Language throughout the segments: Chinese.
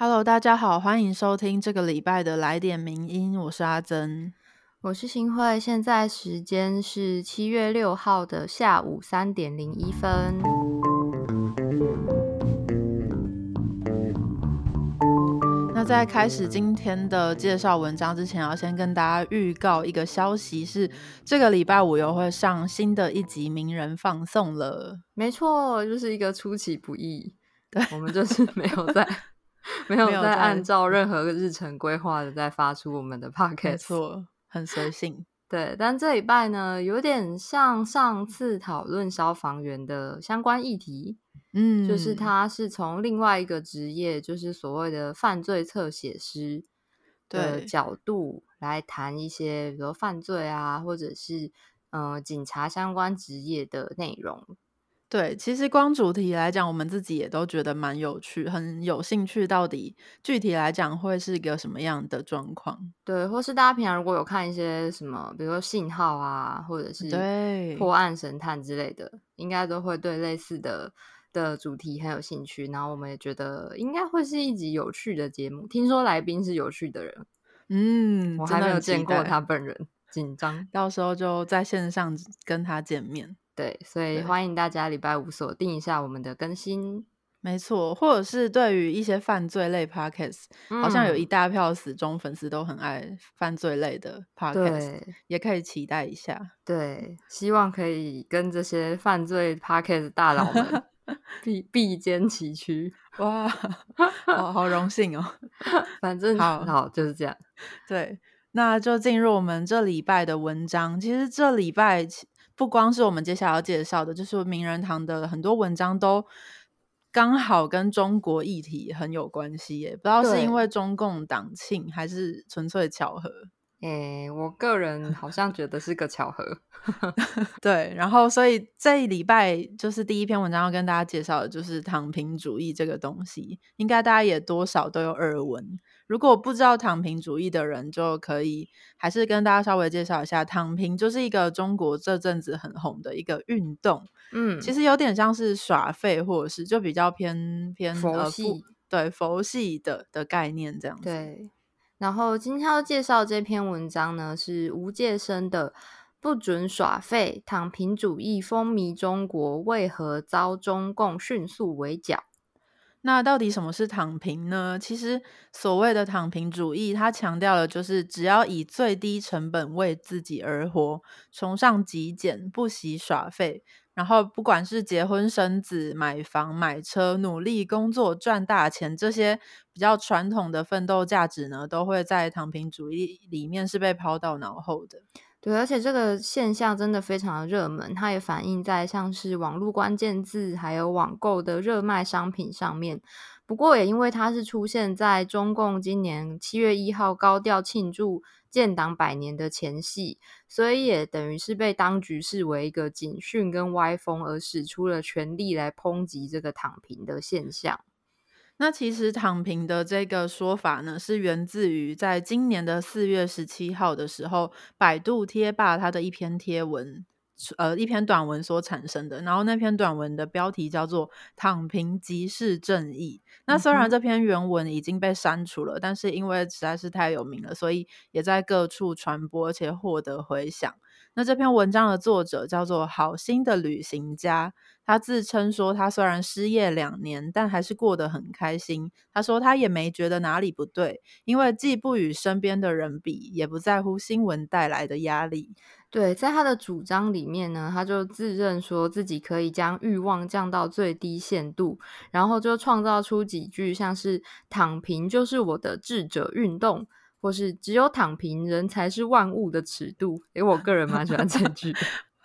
Hello，大家好，欢迎收听这个礼拜的来点名音，我是阿珍，我是新慧，现在时间是七月六号的下午三点零一分。那在开始今天的介绍文章之前，要先跟大家预告一个消息，是这个礼拜五又会上新的一集名人放送了。没错，就是一个出其不意，对我们就是没有在。没有在按照任何日程规划的在发出我们的 podcast，没错，很随性。对，但这礼拜呢，有点像上次讨论消防员的相关议题，嗯，就是他是从另外一个职业，就是所谓的犯罪侧写师的角度来谈一些，比如犯罪啊，或者是嗯警察相关职业的内容。对，其实光主题来讲，我们自己也都觉得蛮有趣，很有兴趣。到底具体来讲会是一个什么样的状况？对，或是大家平常如果有看一些什么，比如说信号啊，或者是对破案神探之类的，应该都会对类似的的主题很有兴趣。然后我们也觉得应该会是一集有趣的节目。听说来宾是有趣的人，嗯，我还没有见过他本人，紧张，到时候就在线上跟他见面。对，所以欢迎大家礼拜五锁定一下我们的更新。没错，或者是对于一些犯罪类 podcast，好像有一大票死忠粉丝都很爱犯罪类的 podcast，也可以期待一下。对，希望可以跟这些犯罪 podcast 大佬们 并并肩齐驱。哇，好好荣幸哦！反正好好就是这样。对，那就进入我们这礼拜的文章。其实这礼拜。不光是我们接下来要介绍的，就是名人堂的很多文章都刚好跟中国议题很有关系耶。不知道是因为中共党庆，还是纯粹巧合？诶，我个人好像觉得是个巧合。对，然后所以这一礼拜就是第一篇文章要跟大家介绍的，就是躺平主义这个东西，应该大家也多少都有耳闻。如果不知道躺平主义的人，就可以还是跟大家稍微介绍一下，躺平就是一个中国这阵子很红的一个运动。嗯，其实有点像是耍废，或者是就比较偏偏佛系，对佛系的的概念这样子。对。然后今天要介绍这篇文章呢，是吴界生的《不准耍废，躺平主义风靡中国，为何遭中共迅速围剿》。那到底什么是躺平呢？其实所谓的躺平主义，它强调的就是只要以最低成本为自己而活，崇尚极简，不惜耍废。然后不管是结婚生子、买房买车、努力工作赚大钱，这些比较传统的奋斗价值呢，都会在躺平主义里面是被抛到脑后的。对，而且这个现象真的非常的热门，它也反映在像是网络关键字还有网购的热卖商品上面。不过也因为它是出现在中共今年七月一号高调庆祝建党百年的前夕，所以也等于是被当局视为一个警讯跟歪风，而使出了全力来抨击这个躺平的现象。那其实躺平的这个说法呢，是源自于在今年的四月十七号的时候，百度贴吧它的一篇贴文，呃，一篇短文所产生的。然后那篇短文的标题叫做“躺平即是正义”。那虽然这篇原文已经被删除了，但是因为实在是太有名了，所以也在各处传播，而且获得回响。那这篇文章的作者叫做好心的旅行家。他自称说，他虽然失业两年，但还是过得很开心。他说，他也没觉得哪里不对，因为既不与身边的人比，也不在乎新闻带来的压力。对，在他的主张里面呢，他就自认说自己可以将欲望降到最低限度，然后就创造出几句像是“躺平就是我的智者运动”或是“只有躺平人才是万物的尺度”。诶，我个人蛮喜欢这句。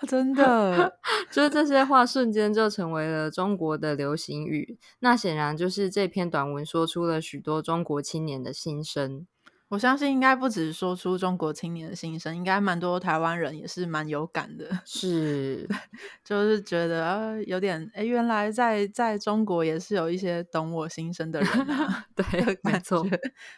真的，就是这些话瞬间就成为了中国的流行语。那显然就是这篇短文说出了许多中国青年的心声。我相信应该不只是说出中国青年的心声，应该蛮多台湾人也是蛮有感的。是，就是觉得呃有点哎，原来在在中国也是有一些懂我心声的人啊。对，没错，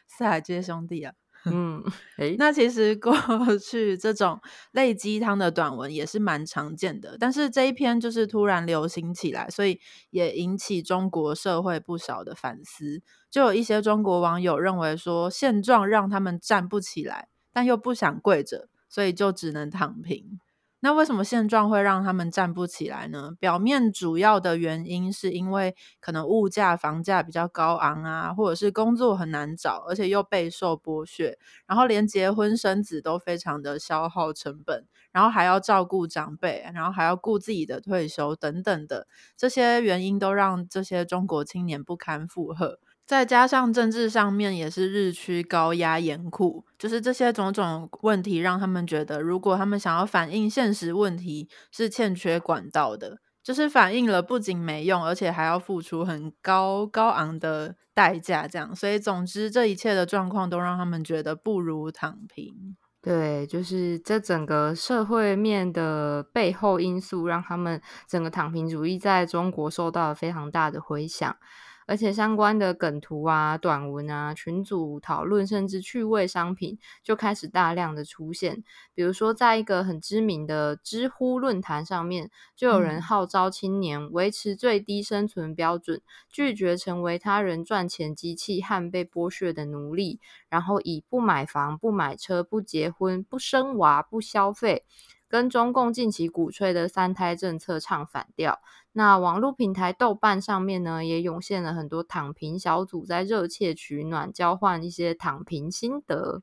四海皆兄弟啊。嗯，诶，那其实过 去这种类鸡汤的短文也是蛮常见的，但是这一篇就是突然流行起来，所以也引起中国社会不少的反思。就有一些中国网友认为说，现状让他们站不起来，但又不想跪着，所以就只能躺平。那为什么现状会让他们站不起来呢？表面主要的原因是因为可能物价、房价比较高昂啊，或者是工作很难找，而且又备受剥削，然后连结婚生子都非常的消耗成本，然后还要照顾长辈，然后还要顾自己的退休等等的这些原因，都让这些中国青年不堪负荷。再加上政治上面也是日趋高压严酷，就是这些种种问题，让他们觉得，如果他们想要反映现实问题，是欠缺管道的，就是反映了不仅没用，而且还要付出很高高昂的代价。这样，所以总之，这一切的状况都让他们觉得不如躺平。对，就是这整个社会面的背后因素，让他们整个躺平主义在中国受到了非常大的回响。而且相关的梗图啊、短文啊、群组讨论，甚至趣味商品就开始大量的出现。比如说，在一个很知名的知乎论坛上面，就有人号召青年维持最低生存标准，拒绝成为他人赚钱机器和被剥削的奴隶，然后以不买房、不买车、不结婚、不生娃、不消费。跟中共近期鼓吹的三胎政策唱反调。那网络平台豆瓣上面呢，也涌现了很多躺平小组在热切取暖，交换一些躺平心得。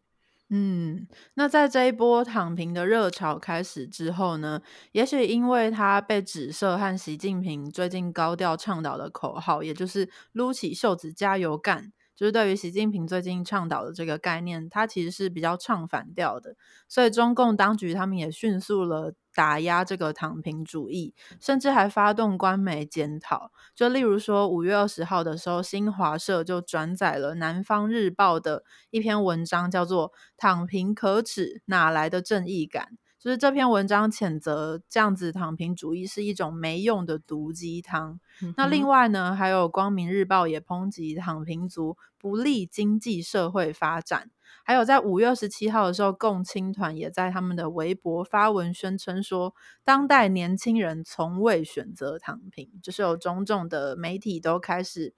嗯，那在这一波躺平的热潮开始之后呢，也许因为他被指涉和习近平最近高调倡导的口号，也就是撸起袖子加油干。就是对于习近平最近倡导的这个概念，它其实是比较唱反调的，所以中共当局他们也迅速了打压这个躺平主义，甚至还发动官媒检讨。就例如说，五月二十号的时候，新华社就转载了南方日报的一篇文章，叫做《躺平可耻，哪来的正义感》。就是这篇文章谴责这样子躺平主义是一种没用的毒鸡汤。那另外呢，还有光明日报也抨击躺平族不利经济社会发展。还有在五月二十七号的时候，共青团也在他们的微博发文宣称说，当代年轻人从未选择躺平。就是有种种的媒体都开始。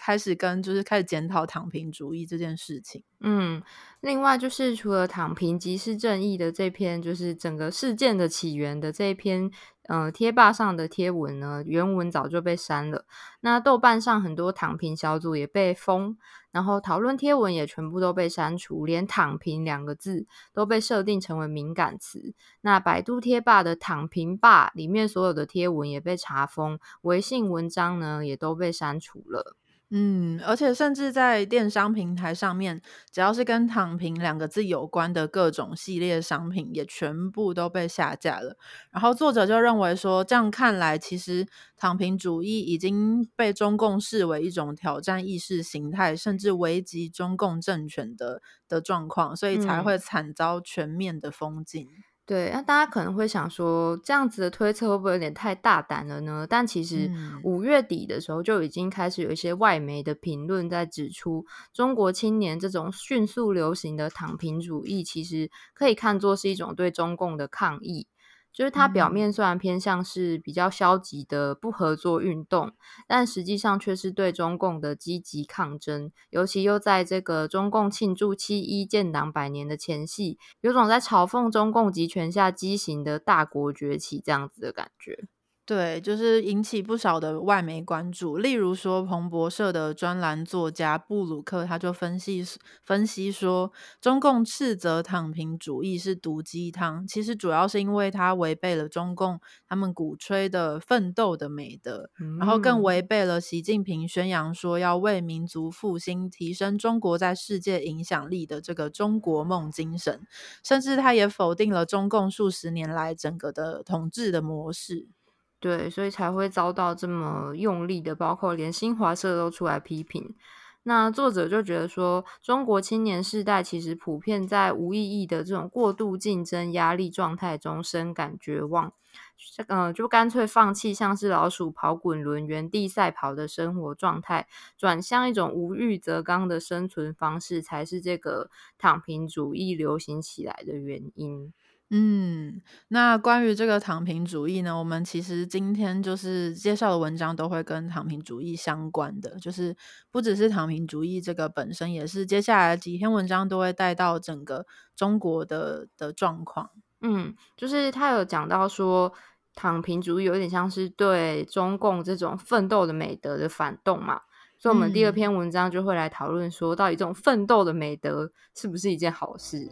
开始跟就是开始检讨躺平主义这件事情。嗯，另外就是除了躺平即是正义的这篇，就是整个事件的起源的这一篇，呃，贴吧上的贴文呢，原文早就被删了。那豆瓣上很多躺平小组也被封，然后讨论贴文也全部都被删除，连“躺平”两个字都被设定成为敏感词。那百度贴吧的“躺平吧”里面所有的贴文也被查封，微信文章呢也都被删除了。嗯，而且甚至在电商平台上面，只要是跟“躺平”两个字有关的各种系列商品，也全部都被下架了。然后作者就认为说，这样看来，其实躺平主义已经被中共视为一种挑战意识形态，甚至危及中共政权的的状况，所以才会惨遭全面的封禁。对，那大家可能会想说，这样子的推测会不会有点太大胆了呢？但其实五月底的时候就已经开始有一些外媒的评论在指出，中国青年这种迅速流行的躺平主义，其实可以看作是一种对中共的抗议。就是它表面虽然偏向是比较消极的不合作运动，但实际上却是对中共的积极抗争。尤其又在这个中共庆祝七一建党百年的前夕，有种在嘲讽中共集权下畸形的大国崛起这样子的感觉。对，就是引起不少的外媒关注。例如说，彭博社的专栏作家布鲁克他就分析分析说，中共斥责躺平主义是毒鸡汤，其实主要是因为它违背了中共他们鼓吹的奋斗的美德，然后更违背了习近平宣扬说要为民族复兴、提升中国在世界影响力的这个中国梦精神，甚至他也否定了中共数十年来整个的统治的模式。对，所以才会遭到这么用力的，包括连新华社都出来批评。那作者就觉得说，中国青年世代其实普遍在无意义的这种过度竞争压力状态中深感绝望。嗯，就干脆放弃像是老鼠跑滚轮、原地赛跑的生活状态，转向一种无欲则刚的生存方式，才是这个躺平主义流行起来的原因。嗯，那关于这个躺平主义呢，我们其实今天就是介绍的文章都会跟躺平主义相关的，就是不只是躺平主义这个本身，也是接下来几篇文章都会带到整个中国的的状况。嗯，就是他有讲到说，躺平主义有点像是对中共这种奋斗的美德的反动嘛，所以我们第二篇文章就会来讨论说，到底这种奋斗的美德是不是一件好事？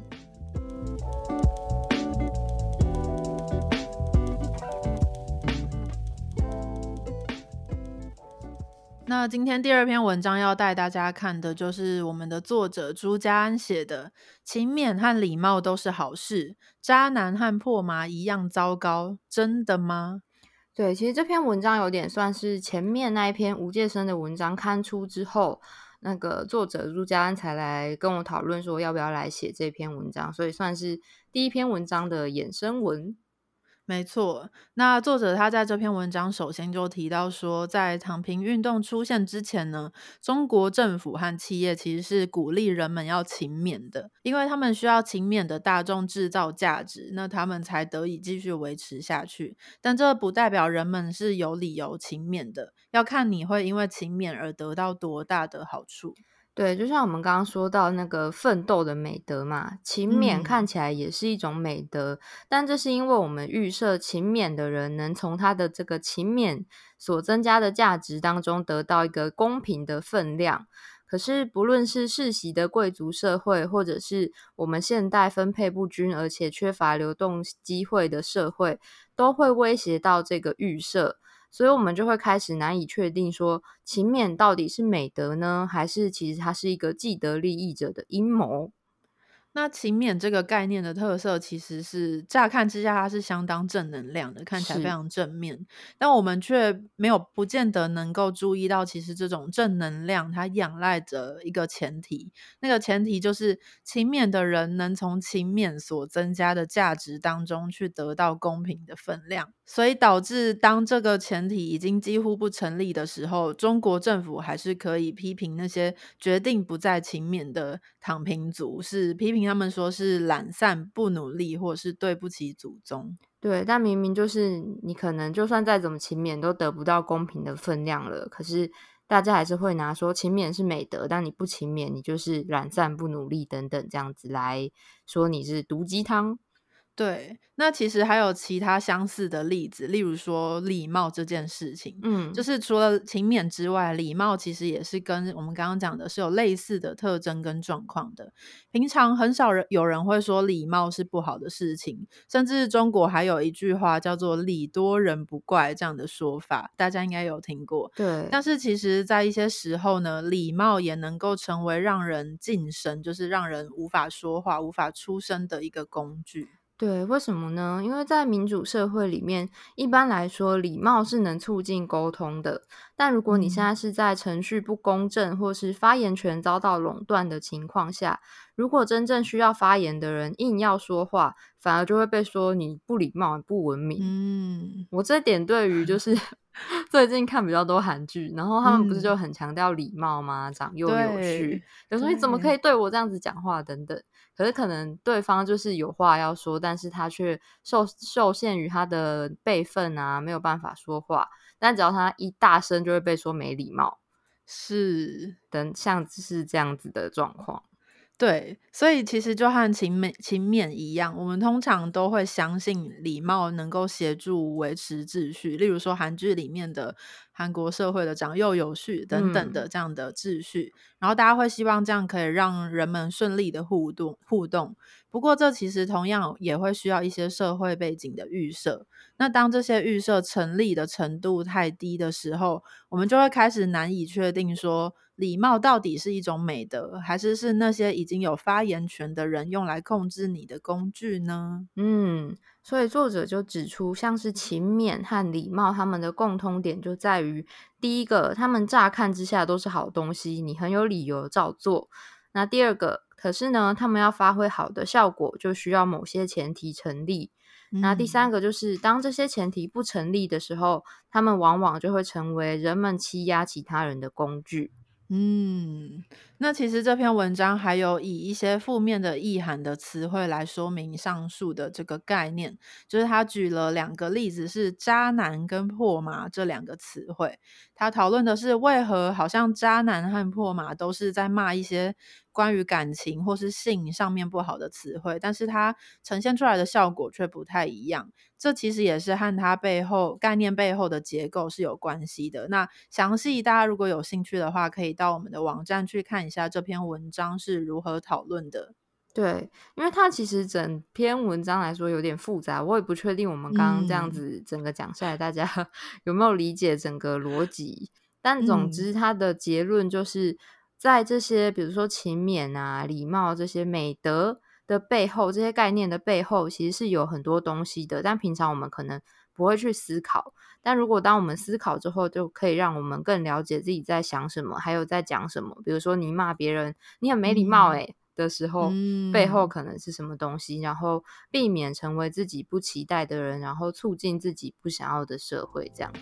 那今天第二篇文章要带大家看的，就是我们的作者朱家安写的“勤勉和礼貌都是好事，渣男和破麻一样糟糕”，真的吗？对，其实这篇文章有点算是前面那一篇吴介生的文章刊出之后，那个作者朱家安才来跟我讨论说要不要来写这篇文章，所以算是第一篇文章的衍生文。没错，那作者他在这篇文章首先就提到说，在躺平运动出现之前呢，中国政府和企业其实是鼓励人们要勤勉的，因为他们需要勤勉的大众制造价值，那他们才得以继续维持下去。但这不代表人们是有理由勤勉的，要看你会因为勤勉而得到多大的好处。对，就像我们刚刚说到那个奋斗的美德嘛，勤勉看起来也是一种美德，但这是因为我们预设勤勉的人能从他的这个勤勉所增加的价值当中得到一个公平的分量。可是，不论是世袭的贵族社会，或者是我们现代分配不均而且缺乏流动机会的社会，都会威胁到这个预设。所以，我们就会开始难以确定，说勤勉到底是美德呢，还是其实它是一个既得利益者的阴谋？那勤勉这个概念的特色，其实是乍看之下它是相当正能量的，看起来非常正面。但我们却没有不见得能够注意到，其实这种正能量它仰赖着一个前提，那个前提就是勤勉的人能从勤勉所增加的价值当中去得到公平的分量。所以导致当这个前提已经几乎不成立的时候，中国政府还是可以批评那些决定不再勤勉的躺平族，是批评。他们说是懒散、不努力，或者是对不起祖宗。对，但明明就是你可能就算再怎么勤勉，都得不到公平的分量了。可是大家还是会拿说勤勉是美德，但你不勤勉，你就是懒散、不努力等等这样子来说你是毒鸡汤。对，那其实还有其他相似的例子，例如说礼貌这件事情，嗯，就是除了勤勉之外，礼貌其实也是跟我们刚刚讲的是有类似的特征跟状况的。平常很少人有人会说礼貌是不好的事情，甚至中国还有一句话叫做“礼多人不怪”这样的说法，大家应该有听过。对，但是其实在一些时候呢，礼貌也能够成为让人晋升，就是让人无法说话、无法出声的一个工具。对，为什么呢？因为在民主社会里面，一般来说，礼貌是能促进沟通的。但如果你现在是在程序不公正，或是发言权遭到垄断的情况下，如果真正需要发言的人硬要说话，反而就会被说你不礼貌、不文明。嗯，我这点对于就 是。最近看比较多韩剧，然后他们不是就很强调礼貌吗？长幼有序，有时候你怎么可以对我这样子讲话等等。可是可能对方就是有话要说，但是他却受受限于他的辈分啊，没有办法说话。但只要他一大声，就会被说没礼貌，是等像是这样子的状况。对，所以其实就和勤勉勤勉一样，我们通常都会相信礼貌能够协助维持秩序。例如说韩剧里面的韩国社会的长幼有序等等的这样的秩序，然后大家会希望这样可以让人们顺利的互动互动。不过这其实同样也会需要一些社会背景的预设。那当这些预设成立的程度太低的时候，我们就会开始难以确定说。礼貌到底是一种美德，还是是那些已经有发言权的人用来控制你的工具呢？嗯，所以作者就指出，像是勤勉和礼貌，他们的共通点就在于，第一个，他们乍看之下都是好东西，你很有理由照做。那第二个，可是呢，他们要发挥好的效果，就需要某些前提成立。那第三嗯个就是，当这些前提不成立的时候，他们往往就会成为人们欺压其他人的工具。嗯，那其实这篇文章还有以一些负面的意涵的词汇来说明上述的这个概念，就是他举了两个例子，是渣男跟破麻这两个词汇。他讨论的是为何好像渣男和破马都是在骂一些关于感情或是性上面不好的词汇，但是它呈现出来的效果却不太一样。这其实也是和它背后概念背后的结构是有关系的。那详细大家如果有兴趣的话，可以到我们的网站去看一下这篇文章是如何讨论的。对，因为它其实整篇文章来说有点复杂，我也不确定我们刚刚这样嗯子整个讲下来，大家 有没有理解整个逻辑？但总嗯之，它的结论就是在这些比如说勤勉啊、礼貌这些美德的背后，这些概念的背后，其实是有很多东西的，但平常我们可能不会去思考。但如果当我们思考之后，就可以让我们更了解自己在想什么，还有在讲什么。比如说，你骂别人，你很没礼貌嗯诶、的时候，背后嗯可能是什么东西，然后避免成为自己不期待的人，然后促进自己不想要的社会，这样子。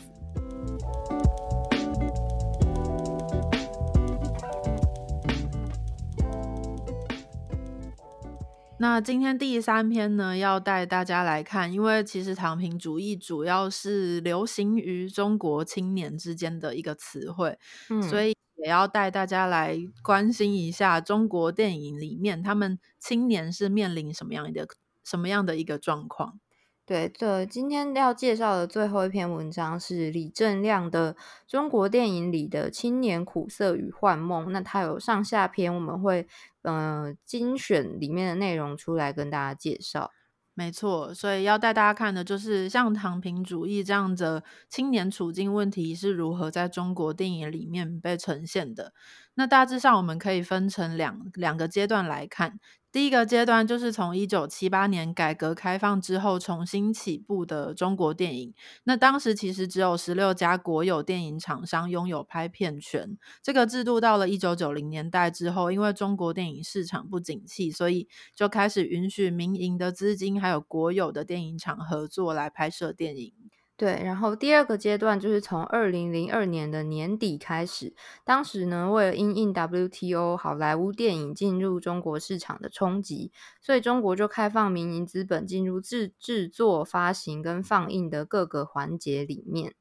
那今天第三篇呢，要带大家来看，因为其实躺平主义主要是流行于中国青年之间的一个词汇，所嗯，以也要带大家来关心一下中国电影里面他们青年是面临什么样的什么样的一个状况。对这，今天要介绍的最后一篇文章是李正亮的《中国电影里的青年苦涩与幻梦》。那它有上下篇，我们会呃精选里面的内容出来跟大家介绍。没错，所以要带大家看的就是像躺平主义这样的青年处境问题是如何在中国电影里面被呈现的。那大致上我们可以分成两两个阶段来看。第一个阶段就是从一九七八年改革开放之后重新起步的中国电影。那当时其实只有十六家国有电影厂商拥有拍片权。这个制度到了一九九零年代之后，因为中国电影市场不景气，所以就开始允许民营的资金还有国有的电影厂合作来拍摄电影。对，然后第二个阶段就是从二零零二年的年底开始，当时呢，为了因应 WTO 好莱坞电影进入中国市场的冲击，所以中国就开放民营资本进入制制作、发行跟放映的各个环节里面。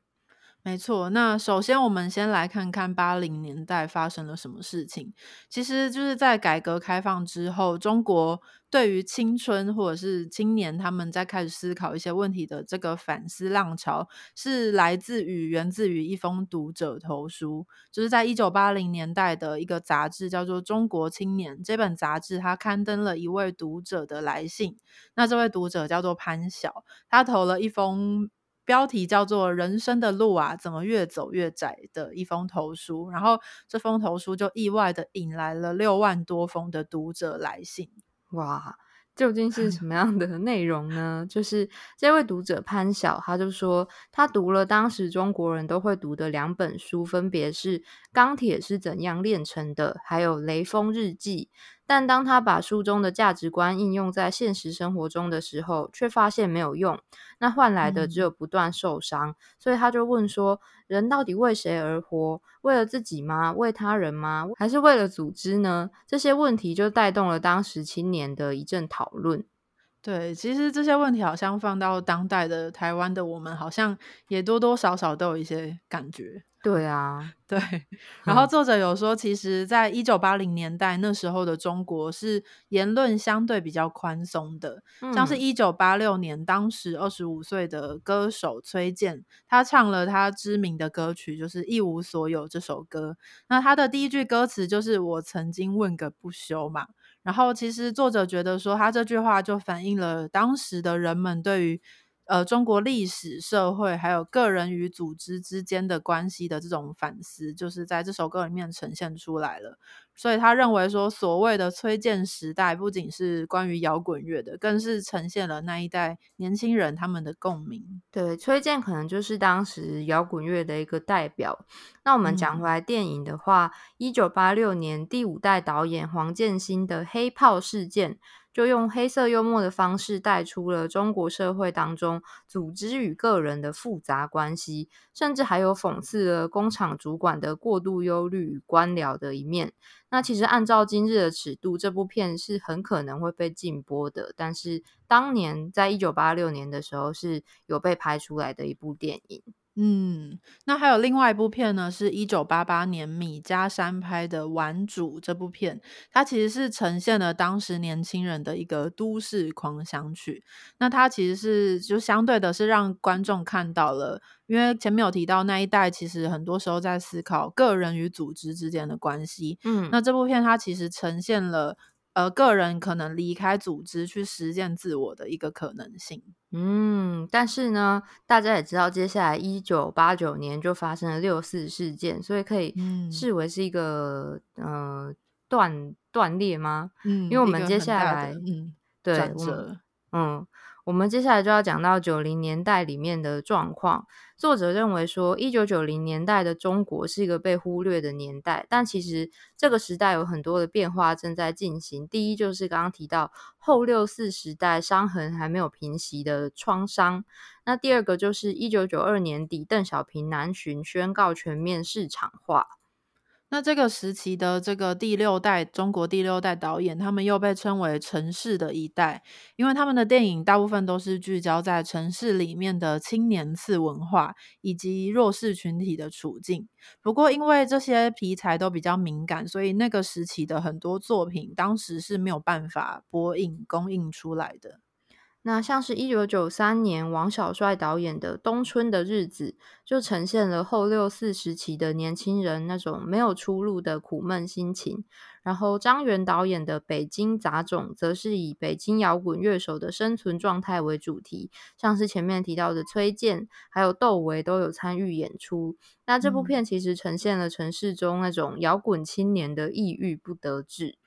没错，那首先我们先来看看八零年代发生了什么事情。其实就是在改革开放之后，中国对于青春或者是青年他们在开始思考一些问题的这个反思浪潮，是来自于源自于一封读者投书，就是在一九八零年代的一个杂志叫做《中国青年》这本杂志，它刊登了一位读者的来信。那这位读者叫做潘晓，他投了一封。标题叫做“人生的路啊，怎么越走越窄”的一封投书，然后这封投书就意外的引来了六万多封的读者来信。哇，究竟是什 么样的内容呢？就是这位读者潘晓，他就说他读了当时中国人都会读的两本书，分别是《钢铁是怎样炼成的》，还有《雷锋日记》。但当他把书中的价值观应用在现实生活中的时候，却发现没有用，那换来的只有不断受伤。所以他就问说：人到底为谁而活？为了自己吗？为他人吗？还是为了组织呢？这些问题就带动了当时青年的一阵讨论。对，其实这些问题好像放到当代的台湾的我们，好像也多多少少都有一些感觉。对啊，对，然后作者有说，其实，在一九八零年代那时候的中国是言论相对比较宽松的，像是嗯一九八六年，当时二十五岁的歌手崔健，他唱了他知名的歌曲，就是《一无所有》这首歌。那他的第一句歌词就是“我曾经问个不休”嘛。然后，其实作者觉得说，他这句话就反映了当时的人们对于呃中国历史、社会还有个人与组织之间的关系的这种反思，就是在这首歌里面呈现出来了。所以他认为说，所谓的崔健时代，不仅是关于摇滚乐的，更是呈现了那一代年轻人他们的共鸣。对，崔健可能就是当时摇滚乐的一个代表。那我们讲嗯回来电影的话，一九八六年第五代导演黄建新的《黑炮事件》就用黑色幽默的方式带出了中国社会当中组织与个人的复杂关系，甚至还有讽刺了工厂主管的过度忧虑与官僚的一面。那其实按照今日的尺度，这部片是很可能会被禁播的。但是当年在一九八六年的时候，是有被拍出来的一部电影。嗯，那还有另外一部片呢，是一九八八年米家山拍的《玩主》这部片，它其实是呈现了当时年轻人的一个都市狂想曲。那它其实是就相对的是让观众看到了，因为前面有提到那一代其实很多时候在思考个人与组织之间的关系。嗯，那这部片它其实呈现了。呃，个人可能离开组织去实践自我的一个可能性。嗯，但是呢，大家也知道，接下来一九八九年就发生了六四事件，所以可以视为是一个呃断断裂吗？嗯，因为我们接下来嗯对，嗯。我们接下来就要讲到九零年代里面的状况。作者认为说，一九九零年代的中国是一个被忽略的年代，但其实这个时代有很多的变化正在进行。第一就是刚刚提到后六四时代伤痕还没有平息的创伤。那第二个就是一九九二年底邓小平南巡宣告全面市场化。那这个时期的这个第六代中国第六代导演，他们又被称为城市的一代，因为他们的电影大部分都是聚焦在城市里面的青年次文化以及弱势群体的处境。不过，因为这些题材都比较敏感，所以那个时期的很多作品当时是没有办法播映公映出来的。那像是一九九三年王小帅导演的《冬春的日子》，就呈现了后六四时期的年轻人那种没有出路的苦闷心情。然后张元导演的《北京杂种》，则是以北京摇滚乐手的生存状态为主题，像是前面提到的崔健，还有窦唯都有参与演出。那这部片其实呈现了城市中那种摇滚青年的抑郁不得志。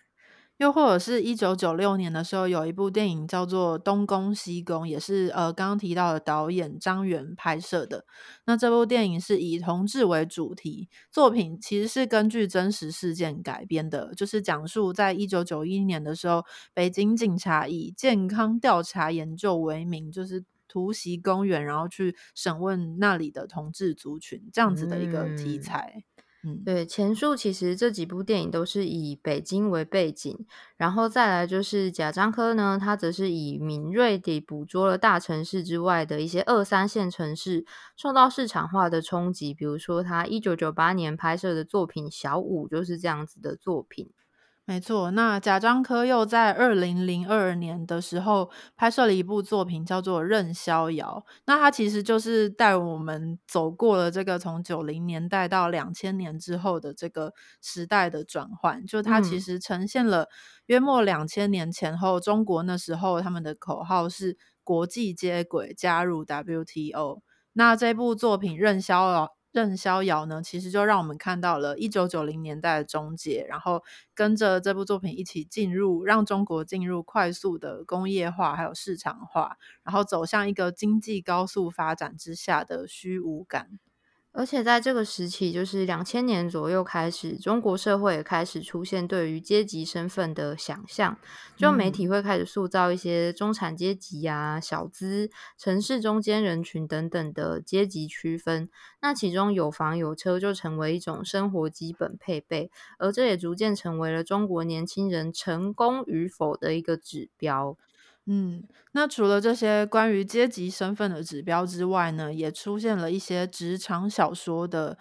又或者是一九九六年的时候，有一部电影叫做《东宫西宫》，也是呃刚刚提到的导演张元拍摄的。那这部电影是以同志为主题，作品其实是根据真实事件改编的，就是讲述在一九九一年的时候，北京警察以健康调查研究为名，就是突袭公园，然后去审问那里的同志族群这样子的一个题材。对，前述其实这几部电影都是以北京为背景，然后再来就是贾樟柯呢，他则是以敏锐地捕捉了大城市之外的一些二三线城市受到市场化的冲击，比如说他一九九八年拍摄的作品《小五》就是这样子的作品。没错，那贾樟柯又在二零零二年的时候拍摄了一部作品，叫做《任逍遥》。那他其实就是带我们走过了这个从九零年代到两千年之后的这个时代的转换。就他其实呈现了约莫两千年前后，中国那时候他们的口号是国际接轨，加入 WTO。那这部作品《任逍遥》。邓逍遥呢，其实就让我们看到了一九九零年代的终结，然后跟着这部作品一起进入，让中国进入快速的工业化还有市场化，然后走向一个经济高速发展之下的虚无感。而且在这个时期，就是两千年左右开始，中国社会也开始出现对于阶级身份的想象，就媒体会开始塑造一些中产阶级啊、小资、城市中间人群等等的阶级区分。那其中有房有车就成为一种生活基本配备，而这也逐渐成为了中国年轻人成功与否的一个指标。嗯，那除了这些关于阶级身份的指标之外呢，也出现了一些职场小说的。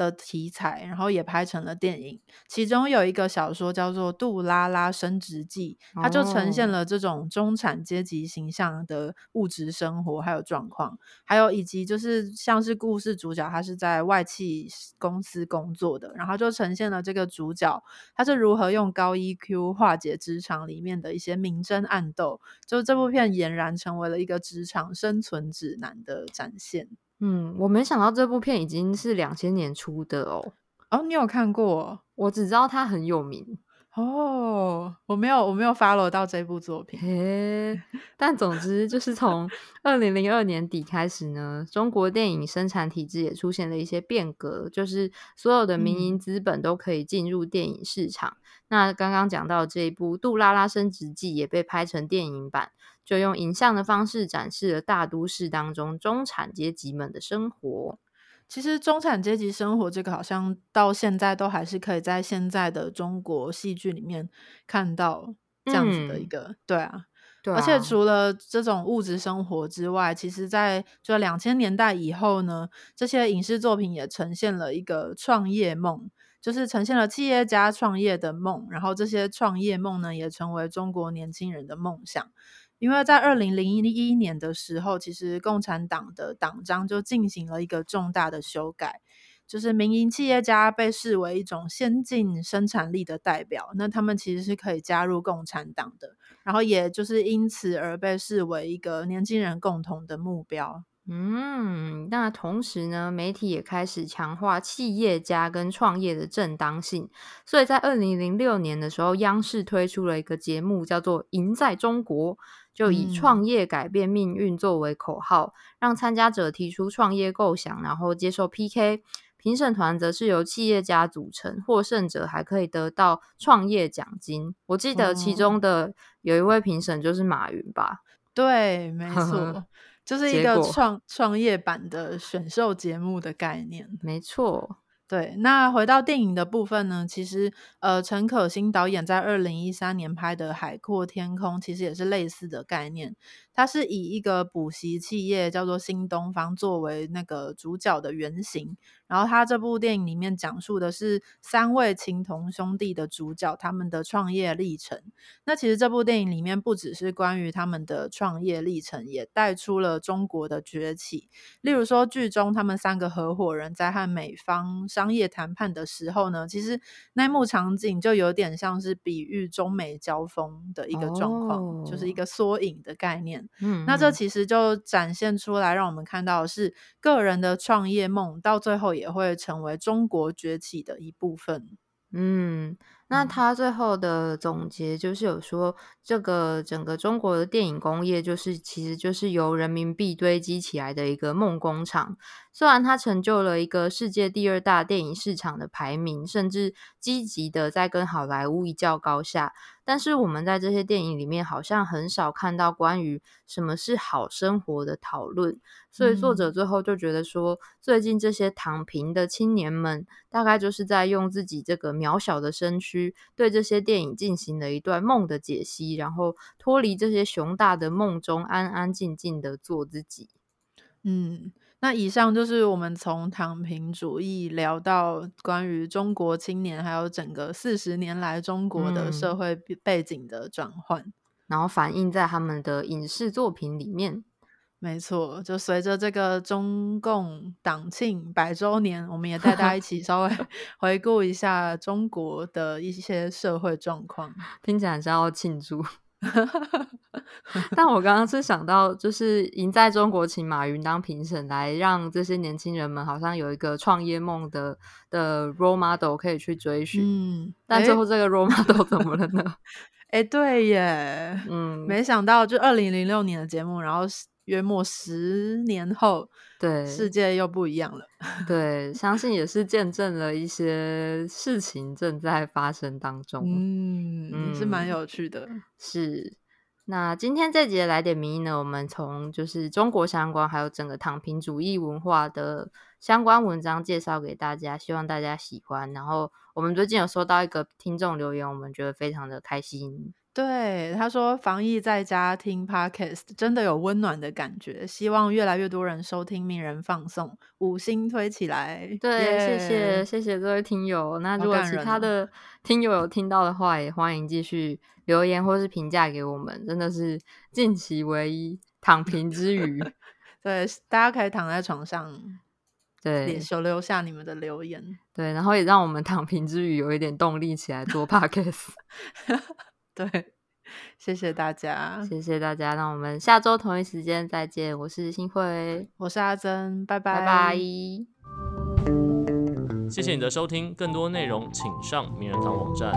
的题材，然后也拍成了电影。其中有一个小说叫做《杜拉拉升职记》，它就呈现了这种中产阶级形象的物质生活还有状况，还有以及就是像是故事主角他是在外企公司工作的，然后就呈现了这个主角他是如何用高 EQ 化解职场里面的一些明争暗斗。就这部片俨然成为了一个职场生存指南的展现。嗯，我没想到这部片已经是两千年出的哦。哦，你有看过？我只知道它很有名。哦，我没有，我没有 follow 到这部作品。嘿，但总之就是从 二零零二年底开始呢，中国电影生产体制也出现了一些变革，就是所有的民营资本都可以进入电影市场。那刚刚讲到这一部《杜拉拉升职记》也被拍成电影版，就用影像的方式展示了大都市当中中产阶级们的生活。其实中产阶级生活这个好像到现在都还是可以在现在的中国戏剧里面看到这样子的一个，对啊，对，而且除了这种物质生活之外，其实在就两千年代以后呢，这些影视作品也呈现了一个创业梦，就是呈现了企业家创业的梦，然后这些创业梦呢，也成为中国年轻人的梦想。因为在二零零一年的时候，其实共产党的党章就进行了一个重大的修改，就是民营企业家被视为一种先进生产力的代表，那他们其实是可以加入共产党的，然后也就是因此而被视为一个年轻人共同的目标。嗯，那同时呢，媒体也开始强化企业家跟创业的正当性，所以在二零零六年的时候，央视推出了一个节目，叫做《赢在中国》。就以创业改变命运作为口号，让参加者提出创业构想，然后接受 PK。评审团则是由企业家组成，获胜者还可以得到创业奖金。我记得其中的有一位评审就是马云吧？对，没错，就是一个创创业版的选秀节目的概念。没错。对，那回到电影的部分呢？其实，呃，陈可辛导演在二零一三年拍的《海阔天空》其实也是类似的概念。它是以一个补习企业叫做新东方作为那个主角的原型，然后他这部电影里面讲述的是三位情同兄弟的主角他们的创业历程。那其实这部电影里面不只是关于他们的创业历程，也带出了中国的崛起。例如说，剧中他们三个合伙人在和美方商业谈判的时候呢，其实那幕场景就有点像是比喻中美交锋的一个状况，就是一个缩影的概念。嗯，那这其实就展现出来，让我们看到的是个人的创业梦，到最后也会成为中国崛起的一部分。嗯。那他最后的总结就是有说，这个整个中国的电影工业就是其实就是由人民币堆积起来的一个梦工厂。虽然它成就了一个世界第二大电影市场的排名，甚至积极的在跟好莱坞一较高下，但是我们在这些电影里面好像很少看到关于什么是好生活的讨论。所以作者最后就觉得说，最近这些躺平的青年们，大概就是在用自己这个渺小的身躯。对这些电影进行了一段梦的解析，然后脱离这些雄大的梦中，安安静静的做自己。嗯，那以上就是我们从躺平主义聊到关于中国青年，还有整个四十年来中国的社会背景的转换，然后反映在他们的影视作品里面。没错，就随着这个中共党庆百周年，我们也带大家一起稍微 回顾一下中国的一些社会状况，听起来像要庆祝。但我刚刚是想到，就是赢在中国，请马云当评审，来让这些年轻人们好像有一个创业梦的的 role model 可以去追寻。嗯，但最后这个 role model 怎么了呢？哎，对耶，嗯，没想到就二零零六年的节目，然后。约莫十年后，对世界又不一样了。对，相信也是见证了一些事情正在发生当中。嗯，是蛮有趣的。是，那今天这节来点名呢，我们从就是中国相关，还有整个躺平主义文化的相关文章介绍给大家，希望大家喜欢。然后我们最近有收到一个听众留言，我们觉得非常的开心。对，他说防疫在家听 podcast 真的有温暖的感觉，希望越来越多人收听名人放送，五星推起来。对，谢谢谢谢各位听友。那如果其他的听友有听到的话，也欢迎继续留言或是评价给我们，真的是近期唯一躺平之余。对，大家可以躺在床上，对，留留下你们的留言。对，然后也让我们躺平之余有一点动力起来做 podcast。对，谢谢大家，谢谢大家。那我们下周同一时间再见。我是新慧，我是阿珍，拜拜拜。谢谢你的收听，更多内容请上名人堂网站。